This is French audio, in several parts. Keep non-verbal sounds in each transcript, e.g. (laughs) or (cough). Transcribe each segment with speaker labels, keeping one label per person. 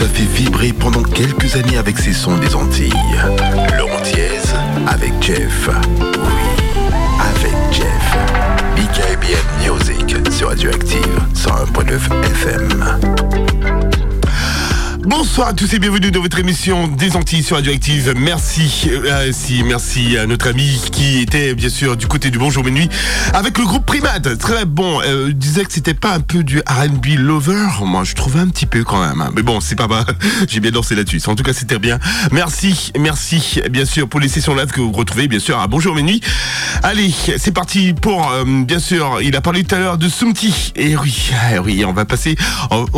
Speaker 1: nous fait vibrer pendant quelques années avec ses sons des Antilles. Laurent avec Jeff. Oui, avec Jeff. BKBN Music sur Radioactive 101.9 FM. Bonsoir à tous et bienvenue dans votre émission des Antilles sur Radioactive. Merci, euh, si, merci à notre ami qui était bien sûr du côté du Bonjour Minuit avec le groupe Primate. Très bon. Euh, disait que c'était pas un peu du R&B lover. Moi, je trouvais un petit peu quand même. hein. Mais bon, c'est pas mal. (laughs) J'ai bien dansé là-dessus. En tout cas, c'était bien. Merci, merci bien sûr pour les sessions live que vous retrouvez bien sûr à Bonjour Minuit. Allez, c'est parti pour euh, bien sûr. Il a parlé tout à l'heure de Sumti. Et oui, ah oui, on va passer.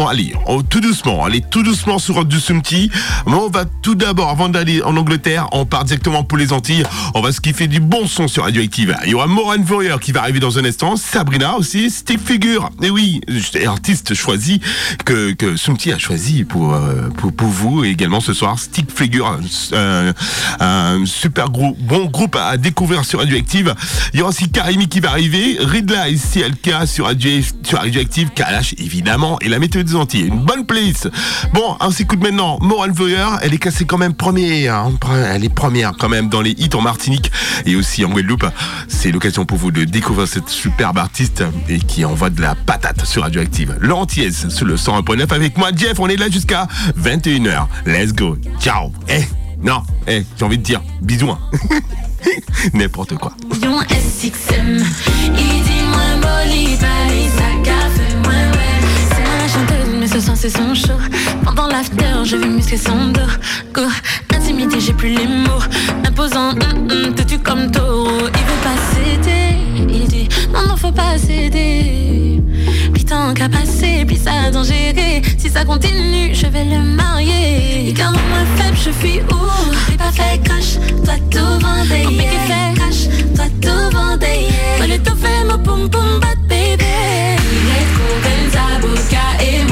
Speaker 1: allez, tout doucement. Allez, tout doucement sur du Sumti. Mais on va tout d'abord, avant d'aller en Angleterre, on part directement pour les Antilles. On va se kiffer du bon son sur Radioactive. Il y aura Moran Voyer qui va arriver dans un instant. Sabrina aussi, Stick Figure. Et oui, artiste choisi que, que Sumti a choisi pour, euh, pour, vous. Et également ce soir, Stick Figure, un super gros, bon groupe à découvrir sur Radioactive. Il y aura aussi Karimi qui va arriver, Ridla et CLK sur, Radio, sur Radioactive, Kalash évidemment, et la météo des Antilles. Une bonne playlist. Bon, on s'écoute maintenant Moral Voyer, elle est cassée quand même première, hein. elle est première quand même dans les hits en Martinique et aussi en Guadeloupe. C'est l'occasion pour vous de découvrir cette superbe artiste et qui envoie de la patate sur Radioactive. L'antillaise sur le 101.9 avec moi Jeff, on est là jusqu'à 21h. Let's go. Ciao. Eh, non, eh, j'ai envie de dire bisous. hein. (laughs) N'importe quoi.
Speaker 2: Soir c'est son show. Pendant l'after je vais muscler son dos. Go, intimidé j'ai plus les mots. Imposant, hum, hum, têtu comme taureau. Il veut pas céder Il dit. Non non faut pas céder. Puis tant qu'à passer, puis ça a gérer Si ça continue je vais le marier. Et quand moins faible je fuis où? J'ai pas fait cash, toi tout vendé Mon piqué fait cash, toi tout vendé Toi le tout fait mon poum poum bat baby. Il est Et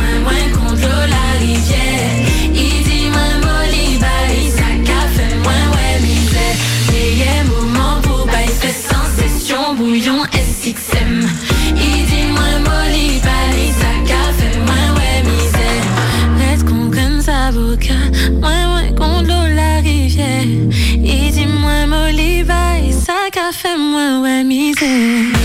Speaker 1: yeah.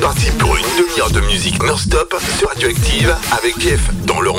Speaker 1: Parti pour une demi-heure de musique non-stop sur Radioactive avec Jeff dans leur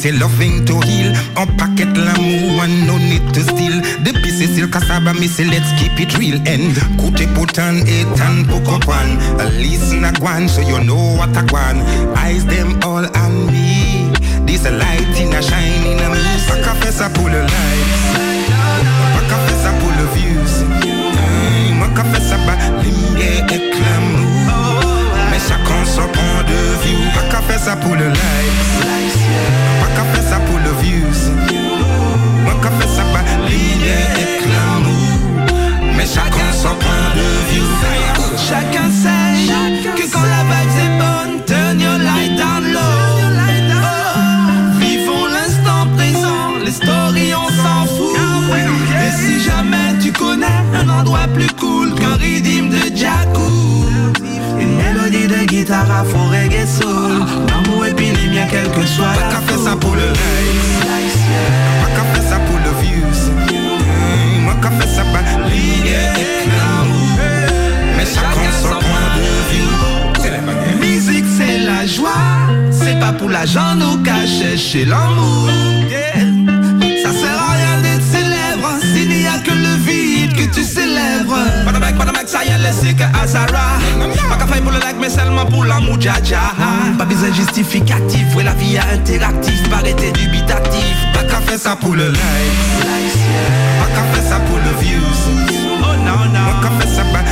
Speaker 3: c'est loving to heal. On packet l'amour and no need to steal. The pieces still cassava, me say let's keep it real. And kute putan etan pukopan. Listen a guan so you know what I want. Eyes them all on me. This a light in a shining a me. Pack a face a pull a light. Pack a face a pull a views. Pack a face a ba limye éclamu. Mais chacun son point de vue. Pack a face a pull a light. Chacun
Speaker 4: sait que quand la vibe est bonne Turn your light down low. Vivons l'instant présent Les stories on s'en fout. Et si jamais tu connais un endroit plus cool Qu'un rythme de Jackou Une mélodie de guitare à fond reggae soul. L'amour et bien quel que soit
Speaker 3: Pas qu'à faire ça pour le pas pour
Speaker 4: l'argent nous cacher chez l'amour. Ça sert à rien d'être célèbre S'il n'y a que le vide que tu célèbres. Pas de mec, pas de mec, ça y est, laissez que Azara Pas qu'à faire pour le like mais seulement pour l'amour, dja Pas besoin justificatif, ouais la vie est interactive. Pas être dubitatif.
Speaker 3: Pas qu'à faire ça pour le like Pas qu'à faire ça pour le views.
Speaker 4: Oh non, non.
Speaker 3: Pas qu'à faire ça pour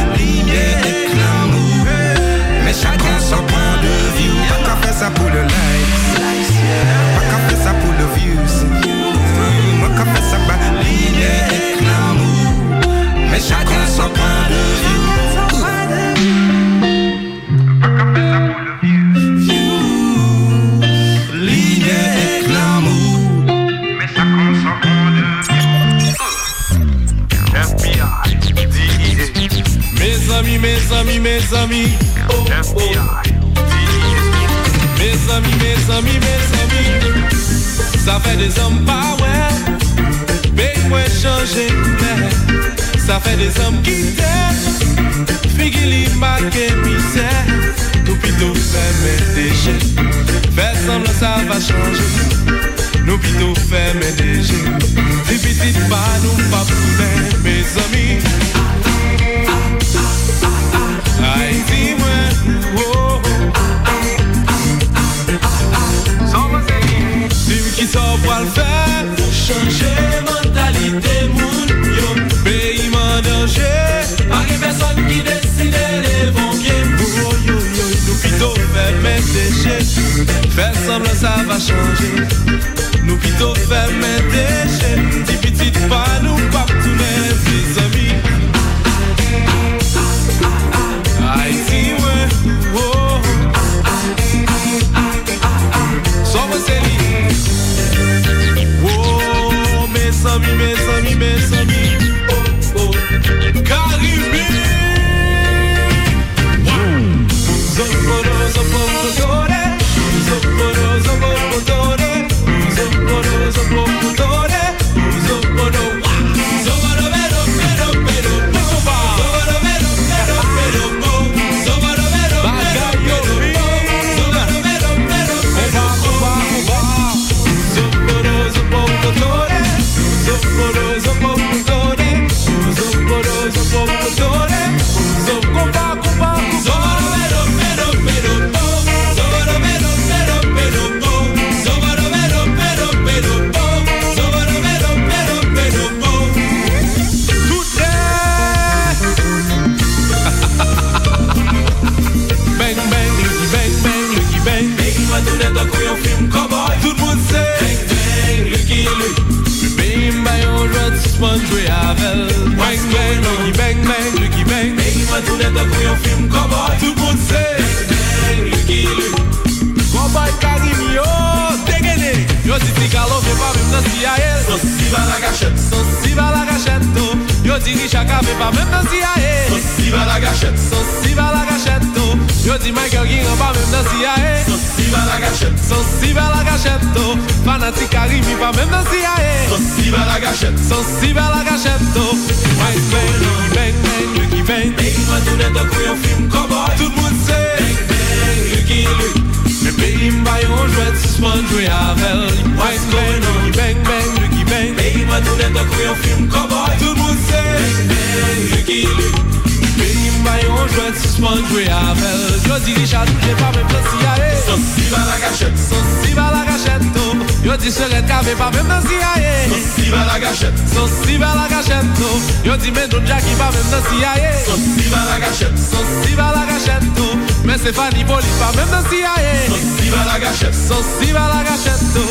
Speaker 5: Yo
Speaker 6: di men don Jacky pa men nan CIA Sos si ba la gachet Sos si ba la gachet tou Men se fani boli pa men nan CIA Sos si ba la gachet Sos si ba la gachet tou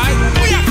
Speaker 6: Ay, ah, ouya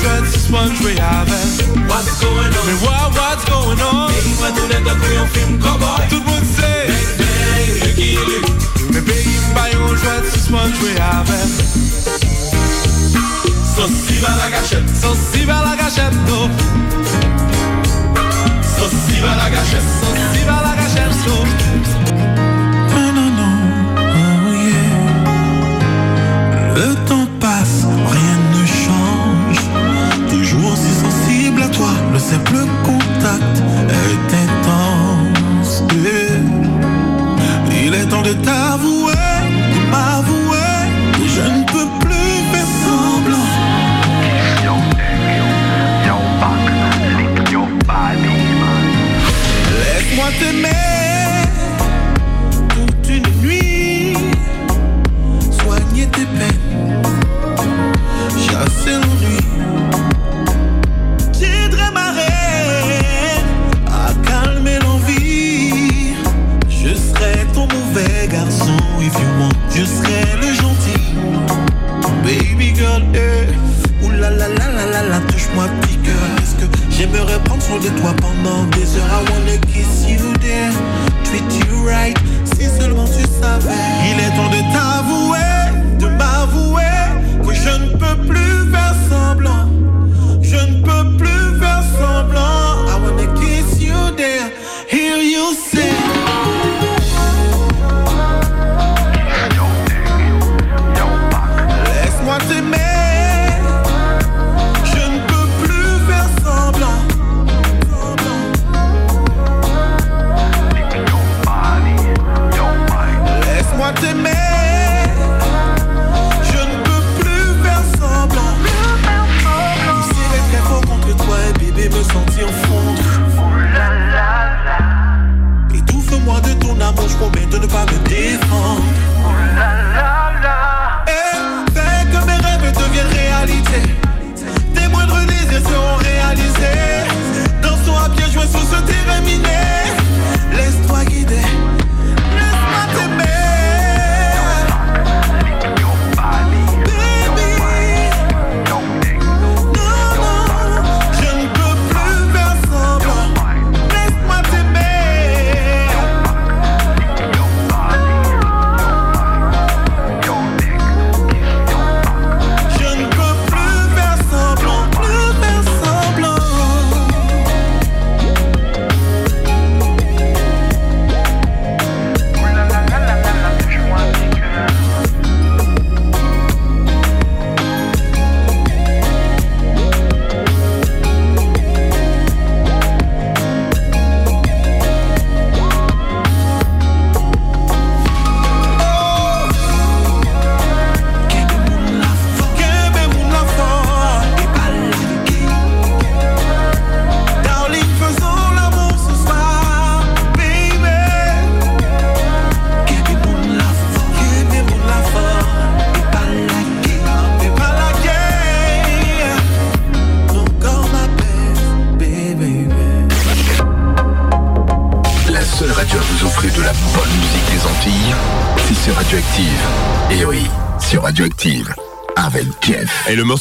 Speaker 6: hundreds is what we having What's going on? Me why what's going on? Pegi mwen tou leta kou yon film cowboy. Tout moun se Bang bang, lucky luke Me pegi mbay hundreds is what we having Sosi ba la gachet Sosi ba la gachet no Sosi ba la gachet Sosi ba la gachet
Speaker 7: no sais plus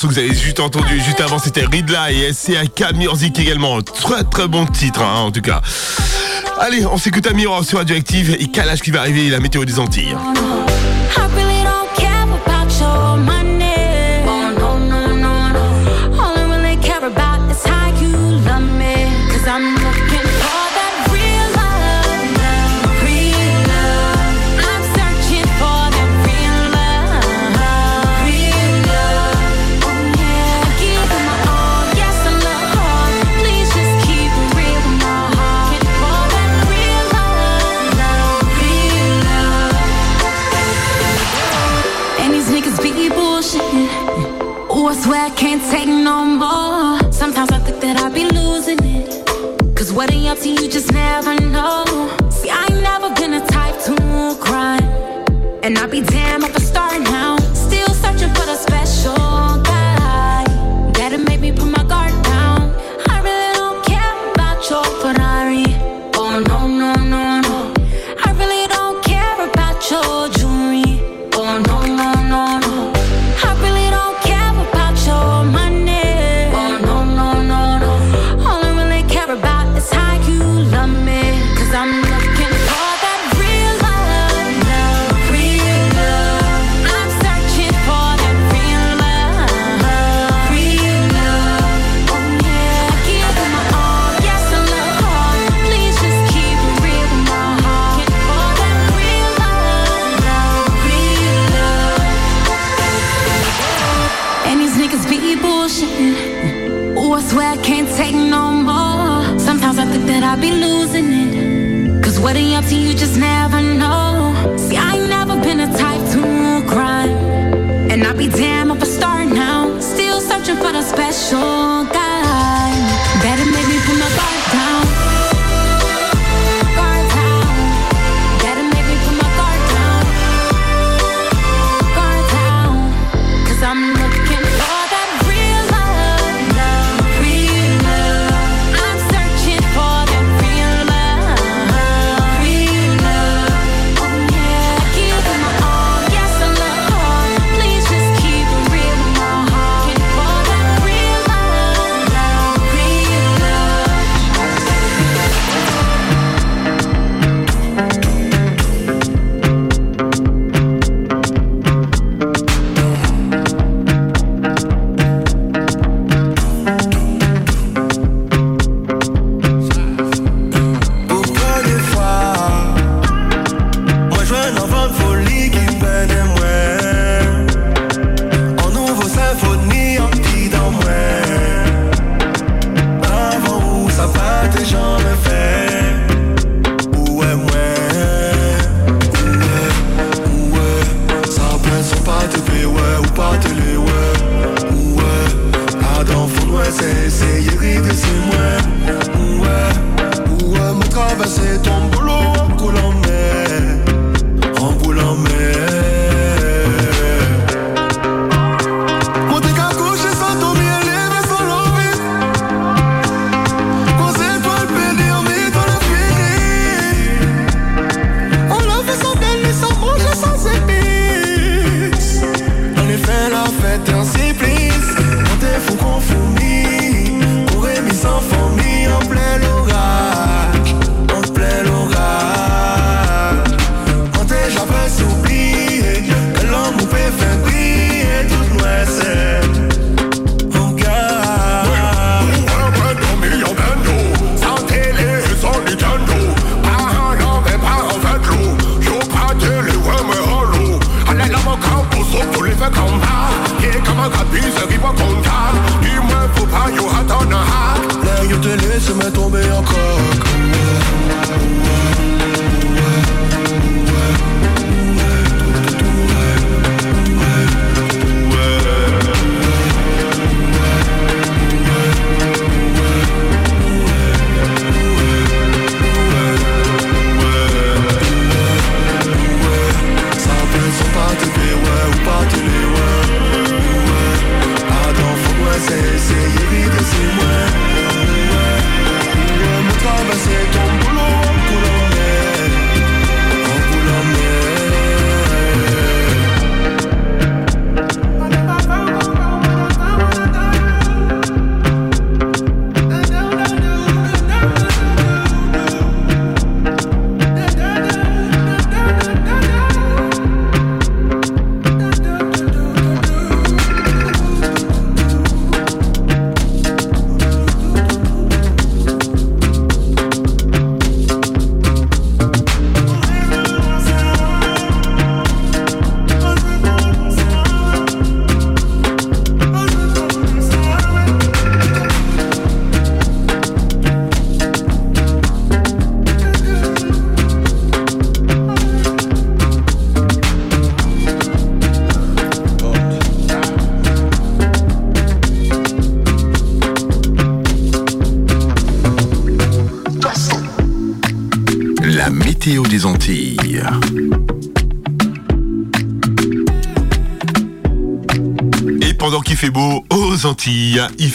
Speaker 7: que
Speaker 2: vous avez juste entendu juste avant, c'était Ridla et SCAK Music également. Très très bon titre hein, en tout cas. Allez, on s'écoute à Miroir sur Radioactive et Kalash qui va arriver et la météo des Antilles.
Speaker 7: quatre piseurs qui vont. Dis-moi, faut pas, te laisse me tomber
Speaker 1: encore.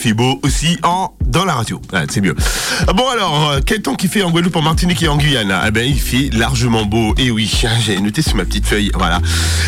Speaker 1: Fait beau aussi en dans la radio. Ah, c'est mieux. Bon alors, euh, quel temps qu'il fait en Guadeloupe, en Martinique et en Guyane? Eh ben, il fait largement beau. Et oui, (laughs) j'ai noté sur ma petite feuille. Voilà.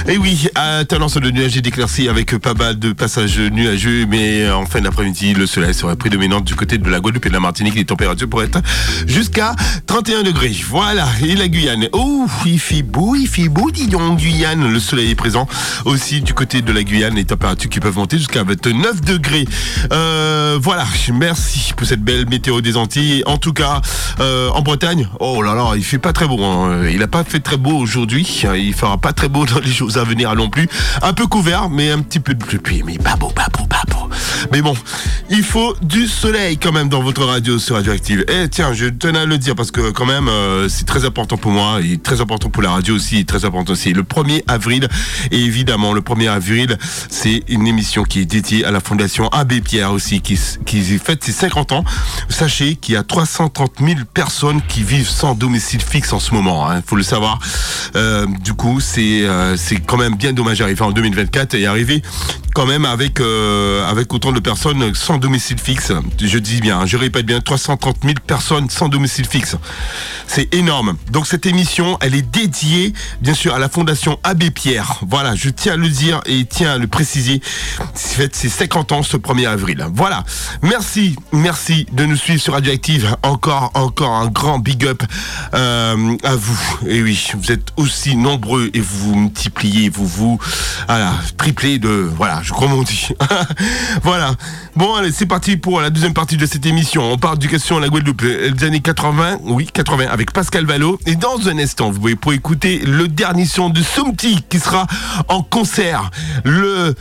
Speaker 1: Et oui, à tendance de nuages et avec pas mal de passages nuageux, mais en fin d'après-midi, le soleil serait prédominant du côté de la Guadeloupe et de la Martinique. Les températures pourraient être jusqu'à 31 degrés. Voilà. Et la Guyane? Oh, il fait beau, il fait beau, dis donc, Guyane. Le soleil est présent aussi du côté de la Guyane. Les températures qui peuvent monter jusqu'à 29 degrés. Euh, voilà. Merci pour cette belle météo des Antilles. En tout cas, euh, en Bretagne, oh là là, il fait pas très beau. hein. Il a pas fait très beau aujourd'hui. Il fera pas très beau dans les jours à venir non plus. Un peu couvert, mais un petit peu de pluie. Mais pas beau, pas beau, pas beau. Mais bon, il faut du soleil quand même dans votre radio sur Radioactive. Et tiens, je tenais à le dire parce que quand même, euh, c'est très important pour moi et très important pour la radio aussi, très important aussi. Le 1er avril, et évidemment, le 1er avril, c'est une émission qui est dédiée à la Fondation Abbé Pierre aussi, qui, qui fête ses 50 ans. Sachez qu'il y a 330 000 personnes qui vivent sans domicile fixe en ce moment. Il faut le savoir. Euh, du coup, c'est euh, c'est quand même bien dommage d'arriver en 2024 et arriver quand même avec euh, avec autant de personnes sans domicile fixe. Je dis bien, je répète bien, 330 000 personnes sans domicile fixe. C'est énorme. Donc cette émission, elle est dédiée, bien sûr, à la Fondation Abbé Pierre. Voilà, je tiens à le dire et tiens à le préciser. C'est ses 50 ans ce 1er avril. Voilà. Merci, merci de nous suivre sur Radioactive. Encore, encore un grand big up euh, à vous. Et oui, vous êtes aussi nombreux et vous multipliez, vous vous, voilà, triplez de, voilà, je crois dit. (laughs) voilà. Bon, allez, c'est parti pour la deuxième partie de cette émission. On parle d'éducation à la Guadeloupe, euh, des années 80, oui, 80, avec Pascal Valo. Et dans un instant, vous pouvez pour écouter le dernier son de Soumti qui sera en concert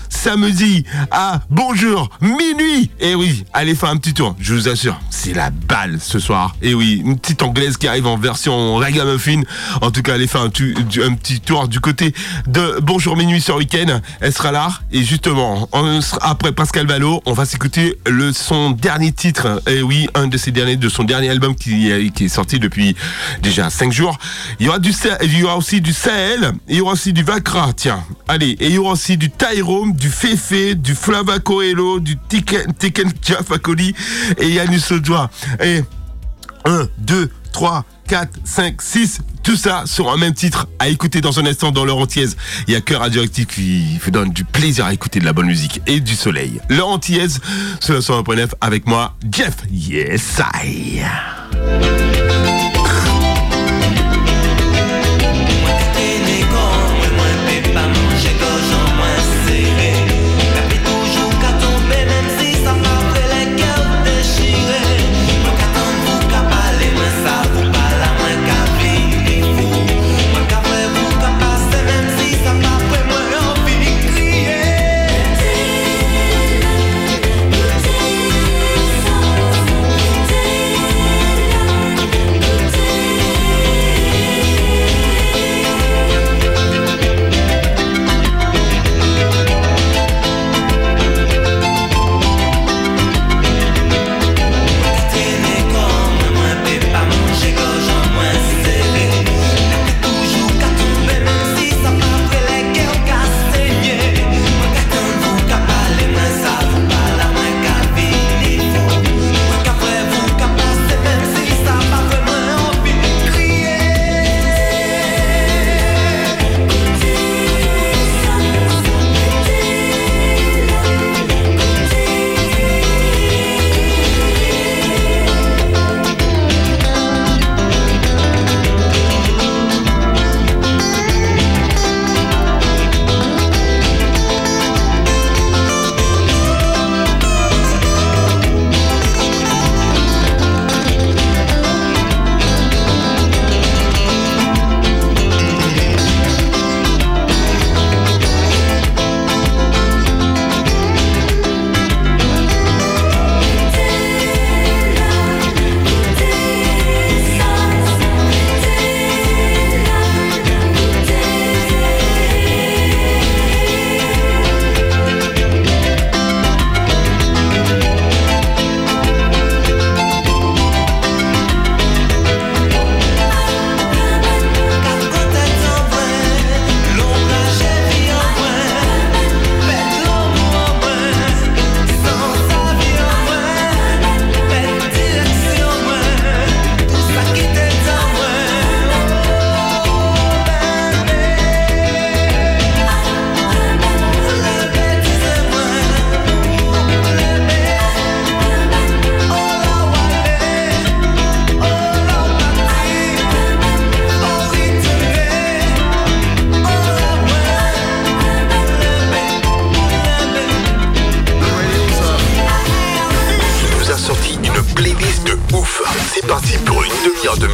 Speaker 1: samedi à Bonjour, minuit. Et oui, allez faire un petit tour, je vous assure, c'est la balle ce soir. Et oui, une petite anglaise qui arrive en version ragamuffin. En tout cas, allez faire un, tu- un petit tour du côté de Bonjour Minuit sur Week-end. Elle sera là. Et justement, on sera- après Pascal Valo, on va s'écouter le son dernier titre. Et oui, un de ses derniers, de son dernier album qui, est- qui est sorti depuis déjà 5 jours. Il y aura du, il y aura aussi du Sahel. Il y aura aussi du Vakra. Tiens, allez. Et il y aura aussi du Tyrone, du Fefe, du Flava Coelho, du Tiken, Tiken Jafakoli et Yannis Odjoa. Et 1, 2, 3, 4, 5, 6, tout ça sur un même titre à écouter dans un instant dans leur antillaise. Il y a que Radioactive qui vous donne du plaisir à écouter de la bonne musique et du soleil. Leur antillaise sur le 101.9 avec moi, Jeff. Yes, I.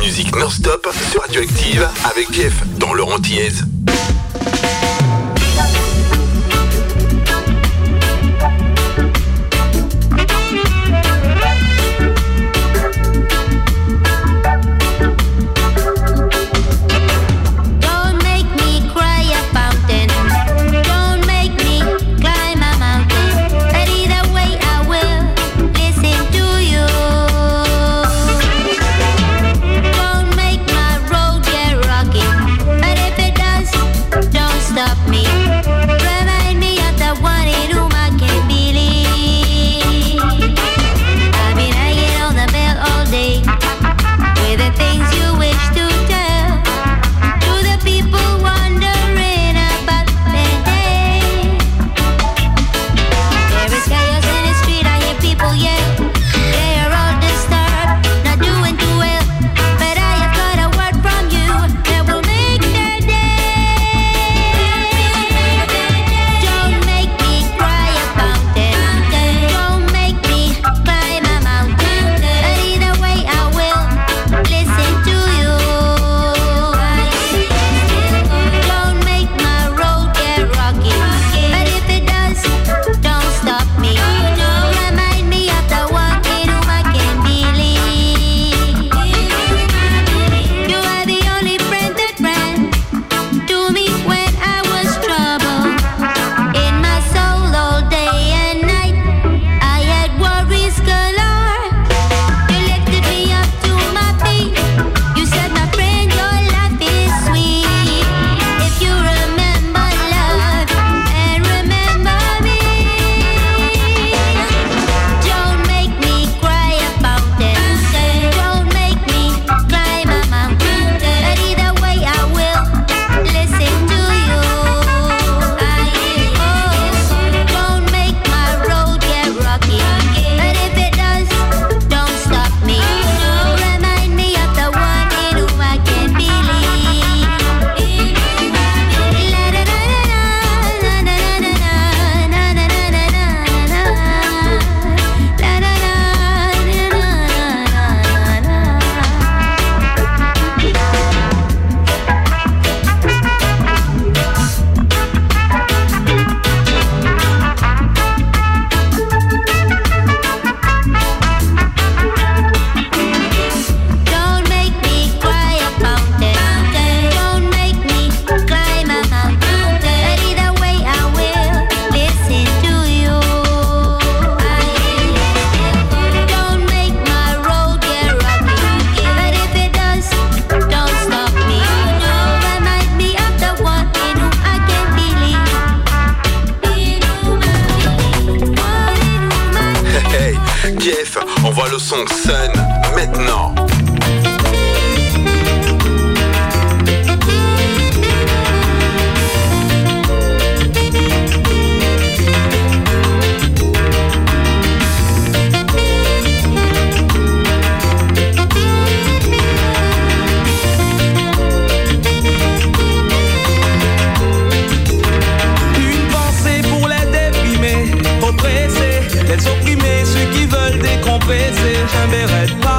Speaker 8: musique non-stop sur Radioactive avec Jeff dans
Speaker 9: un béret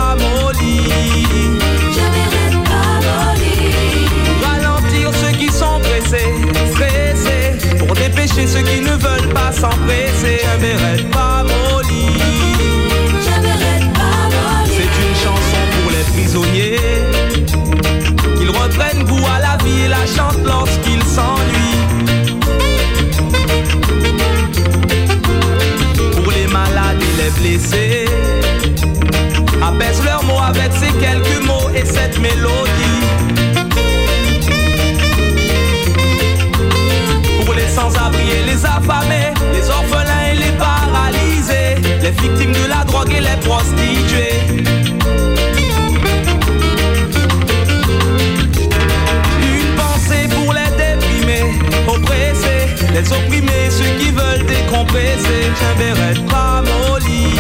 Speaker 10: je verrai pas mon lit.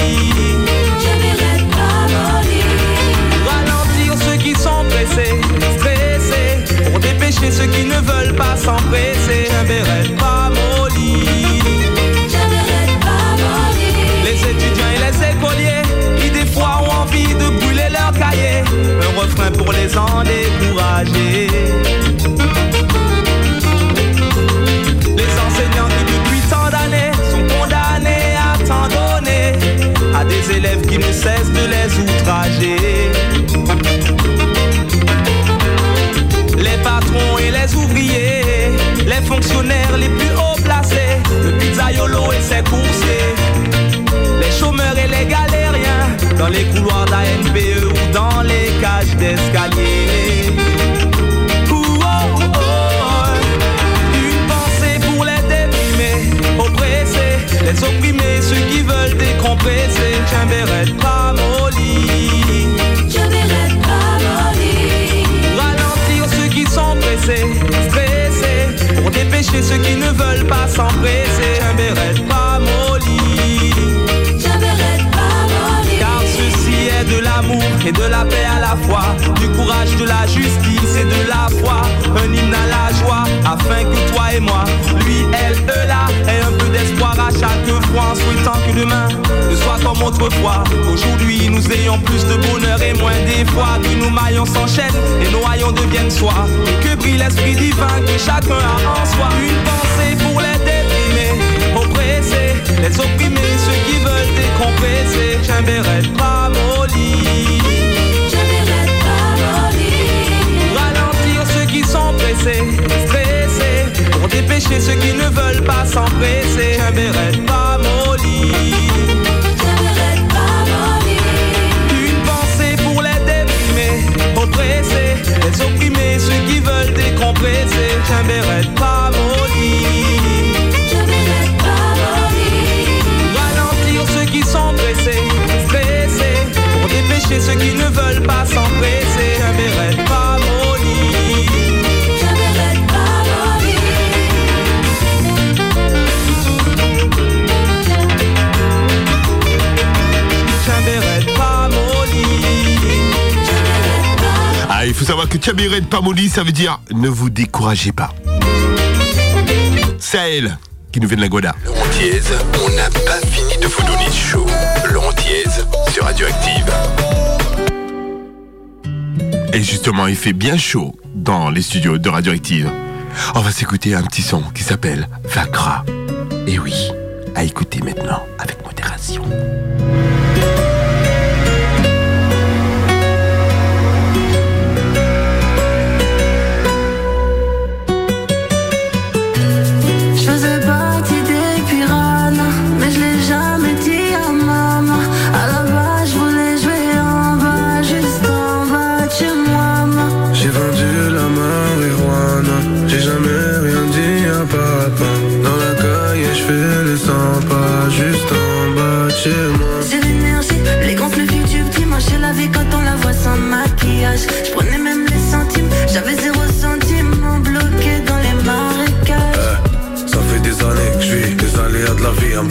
Speaker 10: Je pas mon lit. Ralentir ceux qui sont pressés, stressés, pour dépêcher ceux qui ne veulent pas s'empresser. Je verrai pas mon lit. Je pas mon. Les étudiants et les écoliers qui des fois ont envie de brûler leur cahier. Un refrain pour les en décourager. Les patrons et les ouvriers, les fonctionnaires les plus haut placés, le pizzaiolo et ses coursiers, les chômeurs et les galériens, dans les couloirs d'ANPE ou dans les
Speaker 9: cages d'escalier. De Pamoli, ça veut dire ne vous découragez pas. Sahel, qui nous vient de la Guada.
Speaker 11: Laurent Thiez, on n'a pas fini de vous donner chaud. Laurent Thiez, sur Radioactive.
Speaker 9: Et justement, il fait bien chaud dans les studios de Radioactive. On va s'écouter un petit son qui s'appelle Vacra. Et oui, à écouter maintenant avec modération.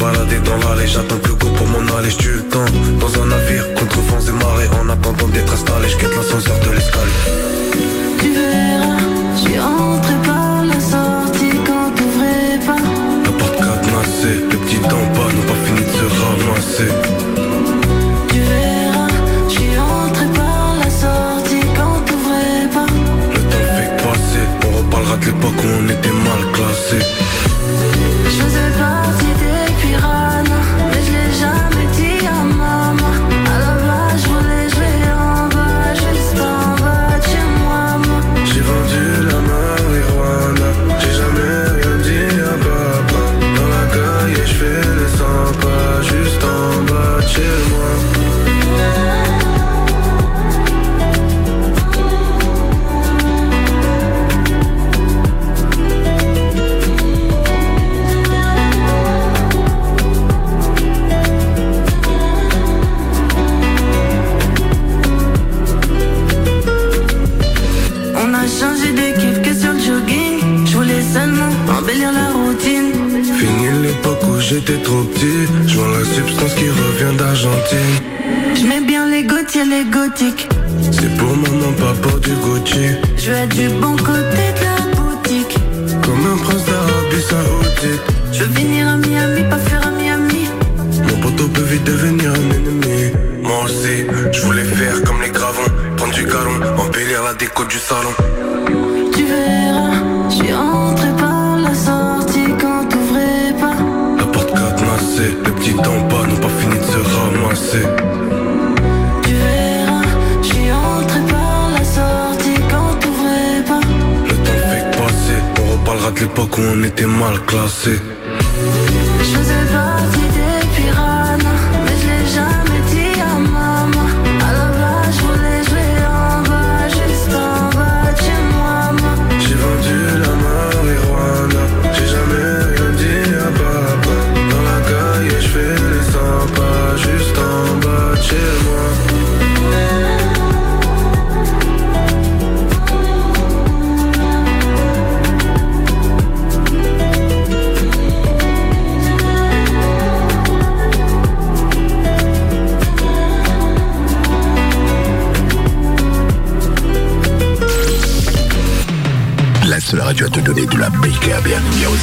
Speaker 12: balader dans l'allée. J'attends que le go pour m'en aller, j'tue le temps Dans un navire, contre vents et marées. En attendant d'être installé, j'quête l'ascenseur de l'escalier.
Speaker 2: Tu verras, j'suis rentré par la sortie quand t'ouvrais pas.
Speaker 12: La porte cadenassée, le petit en bas n'ont pas fini de se ramasser.
Speaker 2: Tu verras, j'suis rentré par la sortie quand t'ouvrais pas.
Speaker 12: Le temps fait passer, on reparlera de l'époque où on était mal classé.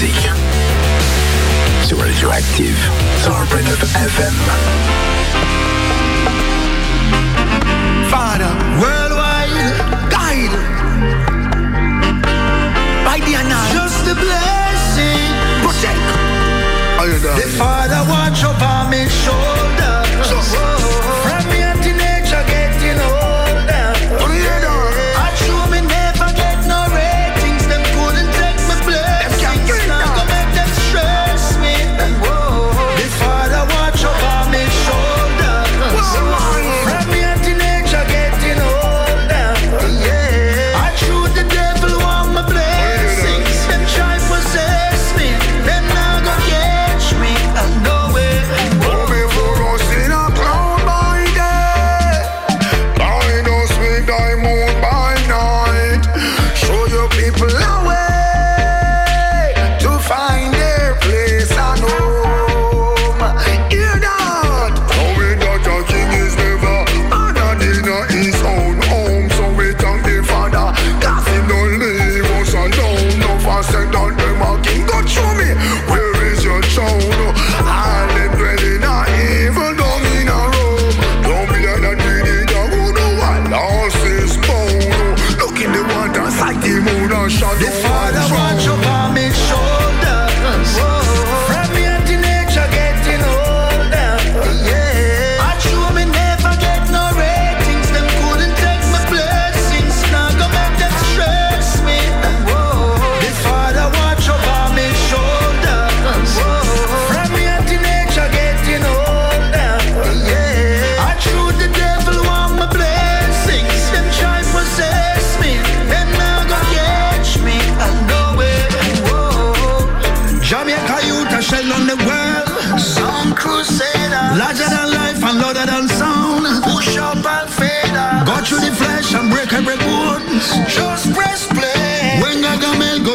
Speaker 2: musique. Sur
Speaker 8: Radioactive, 100.9 FM.
Speaker 9: Father, worldwide, guide. By the night. Just a blessing. Protect. The Father, watch over me,
Speaker 13: show.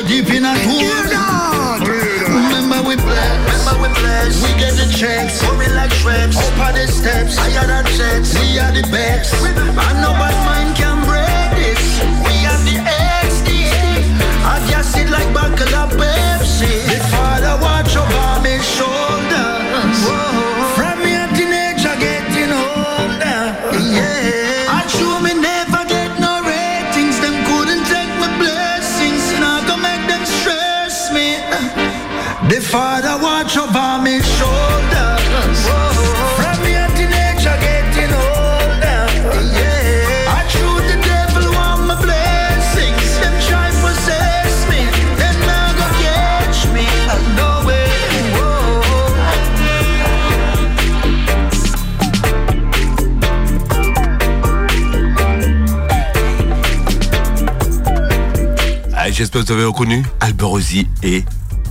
Speaker 9: deep in a hole. Remember we bless. Remember we bless. We get the checks. Pouring like shrimps. Up on the steps. Higher than checks. We are the best. And bad mind can break this. We are the XDA. I just sit like back of the
Speaker 1: bed. j'espère que vous avez reconnu Albert Rossi et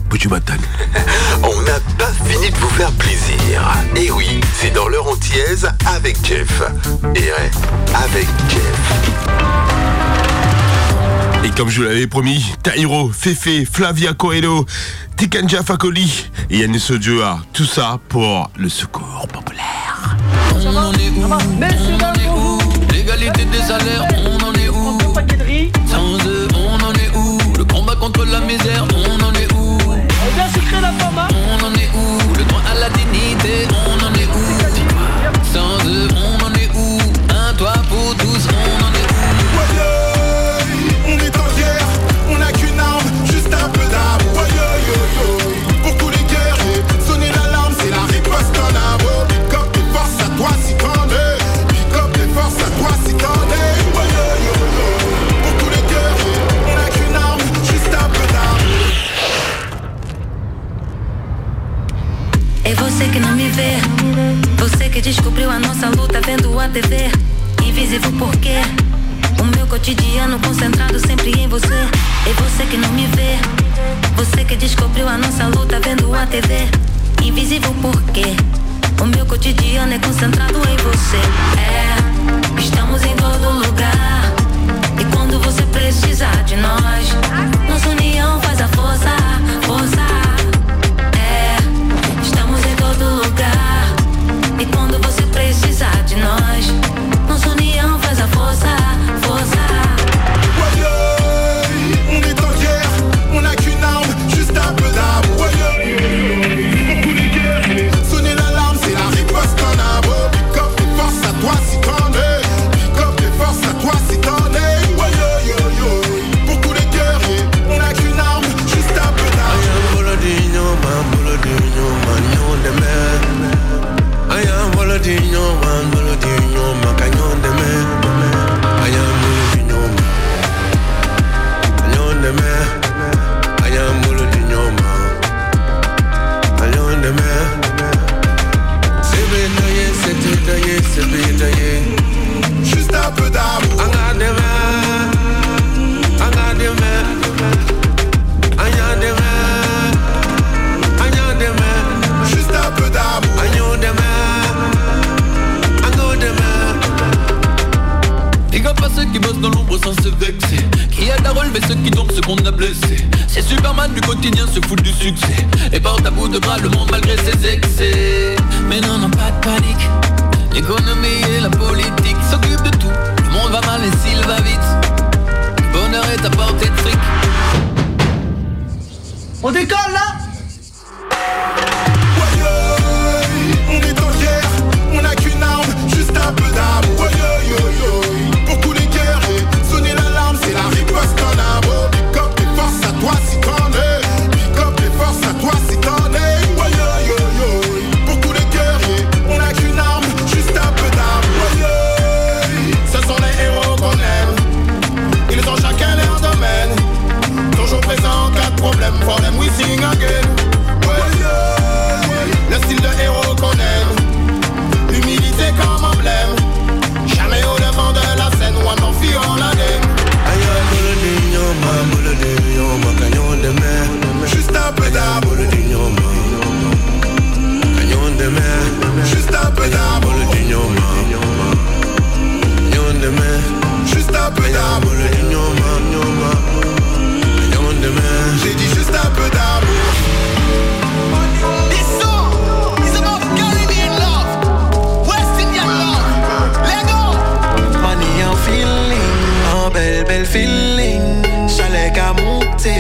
Speaker 1: Bouchibatan. (laughs)
Speaker 8: On n'a pas fini de vous faire plaisir. Et oui, c'est dans l'heure antillaise avec Jeff. Et euh, avec Jeff.
Speaker 1: Et comme je vous l'avais promis, Tairo, Fefe, Flavia Coelho, Tikanja Fakoli et Yannis Odioa, tout ça pour le secours populaire.
Speaker 13: bel feeling,
Speaker 2: chalek a
Speaker 13: monte,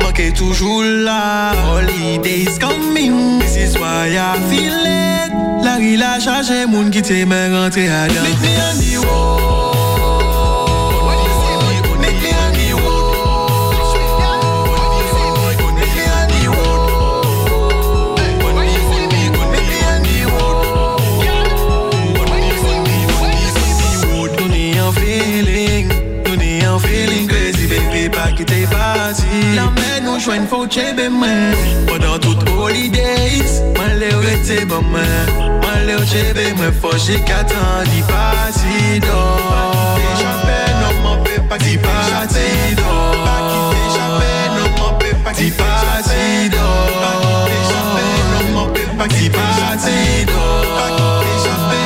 Speaker 13: manke toujou la,
Speaker 7: holidays coming, this is why I feel it, la ri la chaje moun ki te men rentre adan. Meet me on the road. joindre, faut que main Pendant toute holidays, m'en lè ou ete bon main M'en lè ou chebe mwen, faut che katan di pati do Pati chapè, non m'en pe pa ki pe chapè do Pati chapè, non m'en pe pa ki chapè do Pati chapè, non m'en pe pa ki chapè do Pati chapè,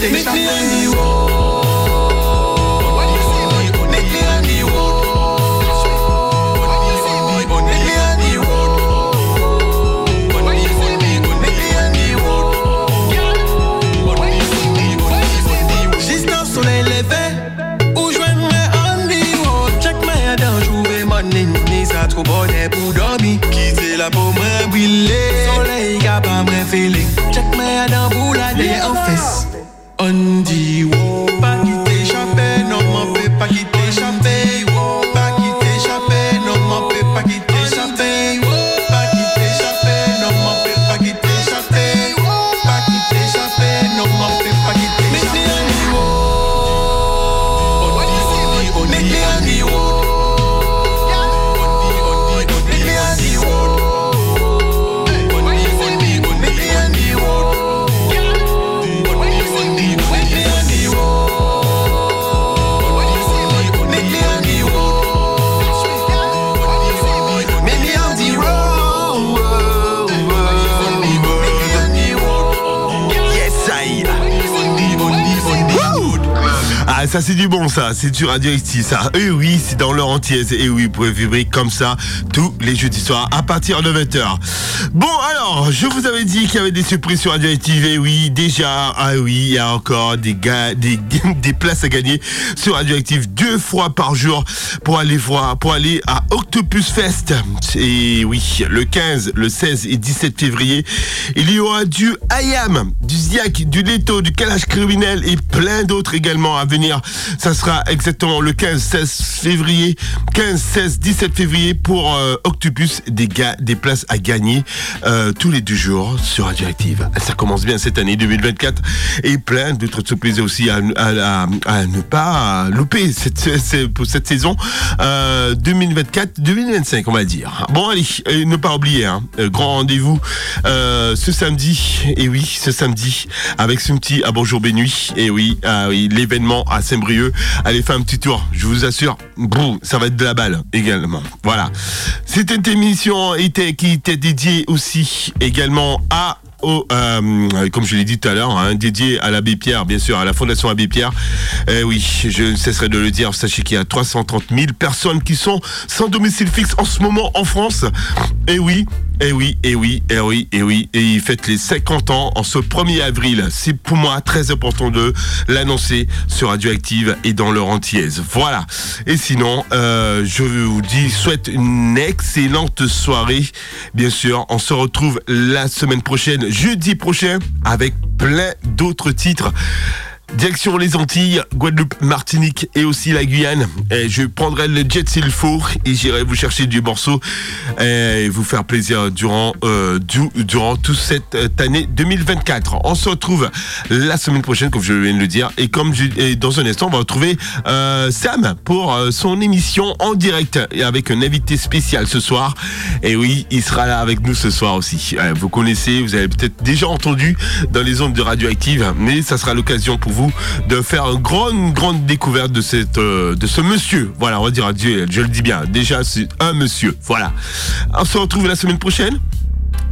Speaker 7: pe chapè do ça
Speaker 1: c'est du bon ça, c'est du radioactif ça. Et oui, c'est dans leur entière. Et oui, vous pouvez vibrer comme ça tous les jeudis soirs à partir de 20h. Bon alors, je vous avais dit qu'il y avait des surprises sur Radioactive. Et oui, déjà, ah oui, il y a encore des, gars, (laughs) des, places à gagner sur Radioactive deux fois par jour pour aller voir, pour aller à Octopus Fest. Et oui, le 15, le 16 et 17 février, il y aura du IAM, du Ziak, du Leto, du Kalash criminel et plein d'autres également à venir ça sera exactement le 15, 16 février, 15, 16, 17 février pour euh, Octopus, des, places à gagner euh, tous les deux jours sur Radioactive. Ça commence bien cette année 2024 et plein d'autres surprises aussi à, ne pas louper cette, pour cette saison 2024-2025, euh, on va dire. Bon, allez, ne pas oublier, hein, grand rendez-vous ce samedi, et oui, ce samedi, avec petit à Bonjour Bénuit, et oui, ah oui l'événement à Saint-Brieuc. Allez, faire un petit tour. Je vous assure, ça va être de la balle également. Voilà. Cette émission était, qui était dédiée aussi également à euh, comme je l'ai dit tout à l'heure, hein, dédié à l'abbé Pierre, bien sûr, à la Fondation Abbé Pierre. Eh oui, je ne cesserai de le dire. Sachez qu'il y a 330 000 personnes qui sont sans domicile fixe en ce moment en France. Et eh oui, eh oui, et oui, et oui, et oui. Et il fête les 50 ans en ce 1er avril. C'est pour moi très important de l'annoncer sur Radioactive et dans leur entièse. Voilà. Et sinon, euh, je vous dis, souhaite une excellente soirée. Bien sûr, on se retrouve la semaine prochaine jeudi prochain avec plein d'autres titres. Direction les Antilles, Guadeloupe, Martinique et aussi la Guyane. Je prendrai le jet s'il faut et j'irai vous chercher du morceau et vous faire plaisir durant, euh, durant toute cette euh, année 2024. On se retrouve la semaine prochaine, comme je viens de le dire. Et comme je, dans un instant, on va retrouver euh, Sam pour son émission en direct et avec un invité spécial ce soir. Et oui, il sera là avec nous ce soir aussi. vous connaissez, vous avez peut-être déjà entendu dans les ondes de Radioactive, mais ça sera l'occasion pour vous de faire une grande, grande découverte de, cette, euh, de ce monsieur. Voilà, on va dire Dieu, je le dis bien. Déjà, c'est un monsieur. Voilà. On se retrouve la semaine prochaine.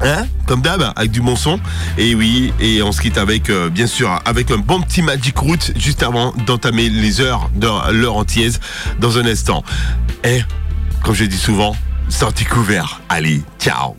Speaker 1: Hein Comme d'hab, avec du bon son. Et oui, et on se quitte avec, euh, bien sûr, avec un bon petit Magic Route juste avant d'entamer les heures de l'heure entière dans un instant. Et, comme je dis souvent, sortie couvert. Allez, ciao